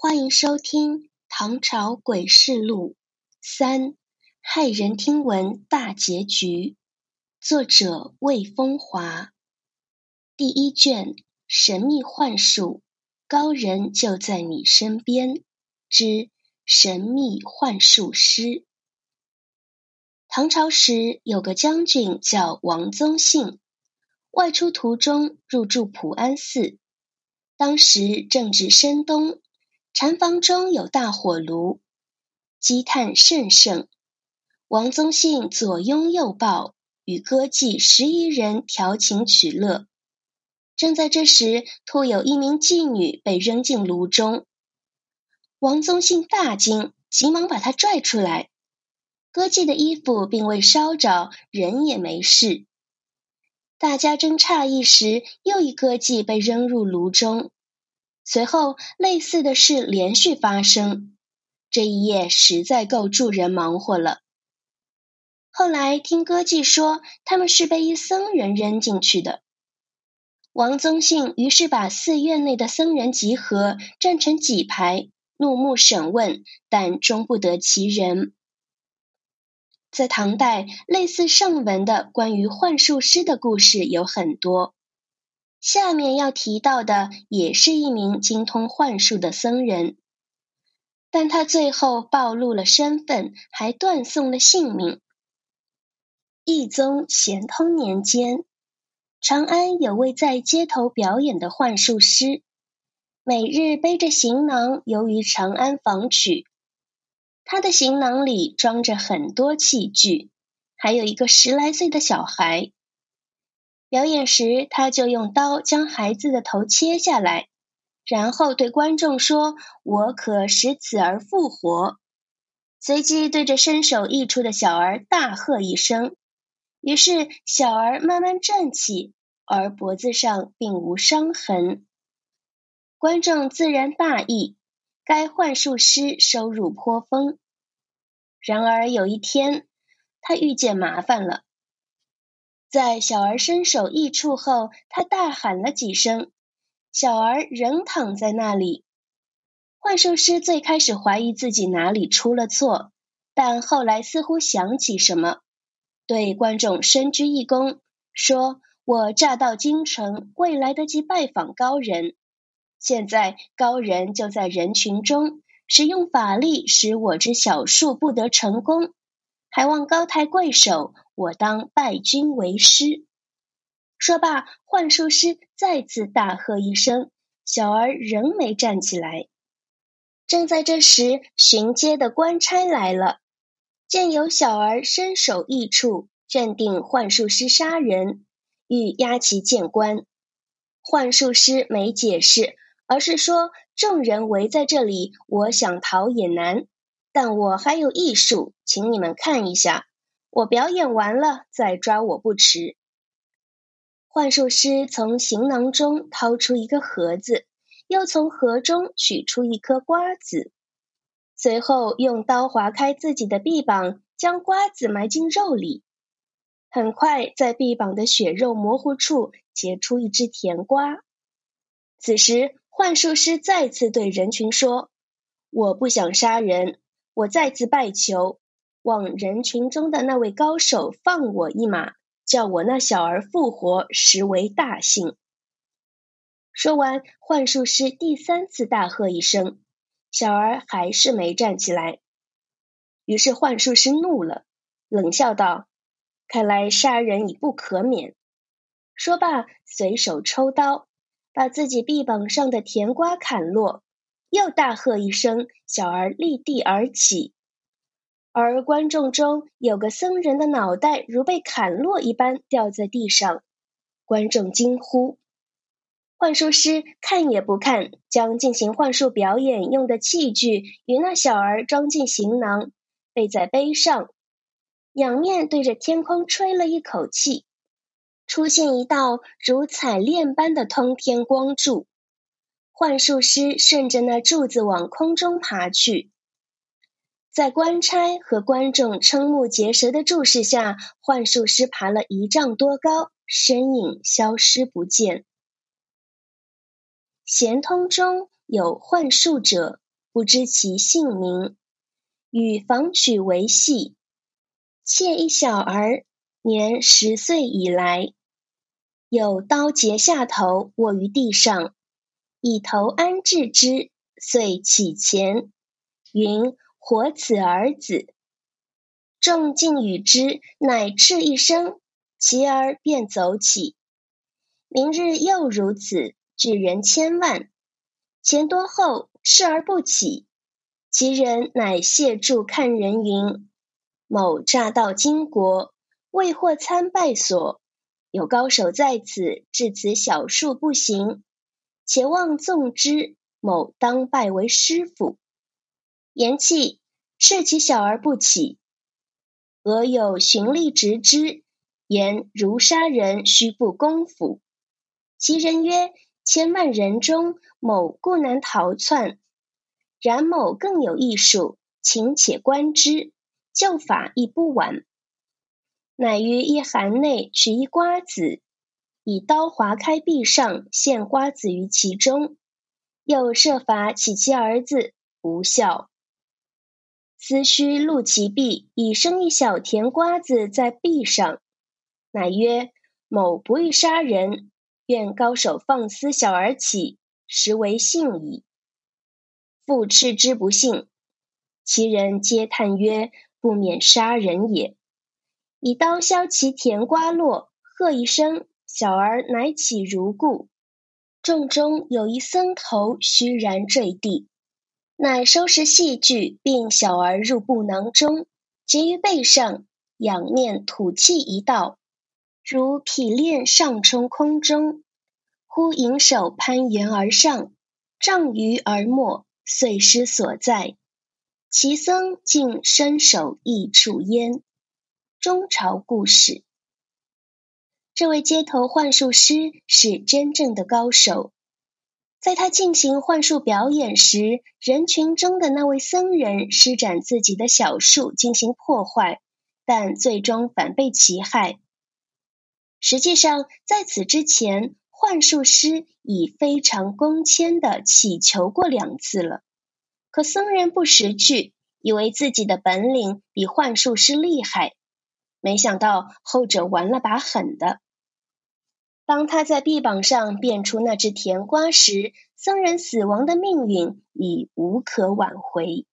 欢迎收听《唐朝诡事录》三骇人听闻大结局，作者魏风华。第一卷神秘幻术，高人就在你身边之神秘幻术师。唐朝时有个将军叫王宗信，外出途中入住普安寺，当时正值深冬。禅房中有大火炉，积炭甚盛。王宗信左拥右抱，与歌妓十一人调情取乐。正在这时，突有一名妓女被扔进炉中。王宗信大惊，急忙把她拽出来。歌妓的衣服并未烧着，人也没事。大家正诧异时，又一歌妓被扔入炉中。随后，类似的事连续发生。这一夜实在够助人忙活了。后来听歌妓说，他们是被一僧人扔进去的。王宗信于是把寺院内的僧人集合，站成几排，怒目审问，但终不得其人。在唐代，类似上文的关于幻术师的故事有很多。下面要提到的也是一名精通幻术的僧人，但他最后暴露了身份，还断送了性命。义宗咸通年间，长安有位在街头表演的幻术师，每日背着行囊游于长安访取。他的行囊里装着很多器具，还有一个十来岁的小孩。表演时，他就用刀将孩子的头切下来，然后对观众说：“我可使此儿复活。”随即对着身首异处的小儿大喝一声，于是小儿慢慢站起，而脖子上并无伤痕。观众自然大意，该幻术师收入颇丰。然而有一天，他遇见麻烦了。在小儿身首异处后，他大喊了几声，小儿仍躺在那里。幻术师最开始怀疑自己哪里出了错，但后来似乎想起什么，对观众深鞠一躬，说：“我乍到京城，未来得及拜访高人，现在高人就在人群中，使用法力使我之小术不得成功。”还望高抬贵手，我当拜君为师。说罢，幻术师再次大喝一声，小儿仍没站起来。正在这时，巡街的官差来了，见有小儿身首异处，认定幻术师杀人，欲押其见官。幻术师没解释，而是说：“众人围在这里，我想逃也难。”但我还有艺术，请你们看一下。我表演完了再抓我不迟。幻术师从行囊中掏出一个盒子，又从盒中取出一颗瓜子，随后用刀划开自己的臂膀，将瓜子埋进肉里。很快，在臂膀的血肉模糊处结出一只甜瓜。此时，幻术师再次对人群说：“我不想杀人。”我再次拜求，望人群中的那位高手放我一马，叫我那小儿复活，实为大幸。说完，幻术师第三次大喝一声，小儿还是没站起来。于是幻术师怒了，冷笑道：“看来杀人已不可免。”说罢，随手抽刀，把自己臂膀上的甜瓜砍落。又大喝一声，小儿立地而起，而观众中有个僧人的脑袋如被砍落一般掉在地上，观众惊呼。幻术师看也不看，将进行幻术表演用的器具与那小儿装进行囊，背在背上，仰面对着天空吹了一口气，出现一道如彩链般的通天光柱。幻术师顺着那柱子往空中爬去，在官差和观众瞠目结舌的注视下，幻术师爬了一丈多高，身影消失不见。咸通中有幻术者，不知其姓名，与房曲为戏。妾一小儿，年十岁以来，有刀截下头，卧于地上，以头安置之，遂起前，云：“活此儿子。”众尽与之，乃叱一声，其儿便走起。明日又如此，聚人千万，钱多后，视而不起。其人乃谢柱看人云：“某乍到金国，未获参拜所，有高手在此，至此小数不行，且望纵之。某当拜为师傅。”言讫，斥其小儿不起。俄有循吏执之，言如杀人，须不公府。其人曰：“千万人中，某固难逃窜。然某更有艺术，请且观之，救法亦不晚。”乃于一函内取一瓜子，以刀划开壁上，现瓜子于其中。又设法起其儿子，无效。思须录其臂，以生一小甜瓜子在壁上。乃曰：“某不欲杀人，愿高手放思小儿起，实为幸矣。”复斥之不信，其人皆叹曰：“不免杀人也。”以刀削其甜瓜落，喝一声，小儿乃起如故。众中有一僧头虚然坠地。乃收拾戏具，并小儿入布囊中，结于背上，仰面吐气一道，如匹练上冲空中，忽引手攀援而上，丈余而没，碎尸所在。其僧竟伸手异处焉。中朝故事，这位街头幻术师是真正的高手。在他进行幻术表演时，人群中的那位僧人施展自己的小术进行破坏，但最终反被其害。实际上，在此之前，幻术师已非常恭谦的祈求过两次了。可僧人不识趣，以为自己的本领比幻术师厉害，没想到后者玩了把狠的。当他在臂膀上变出那只甜瓜时，僧人死亡的命运已无可挽回。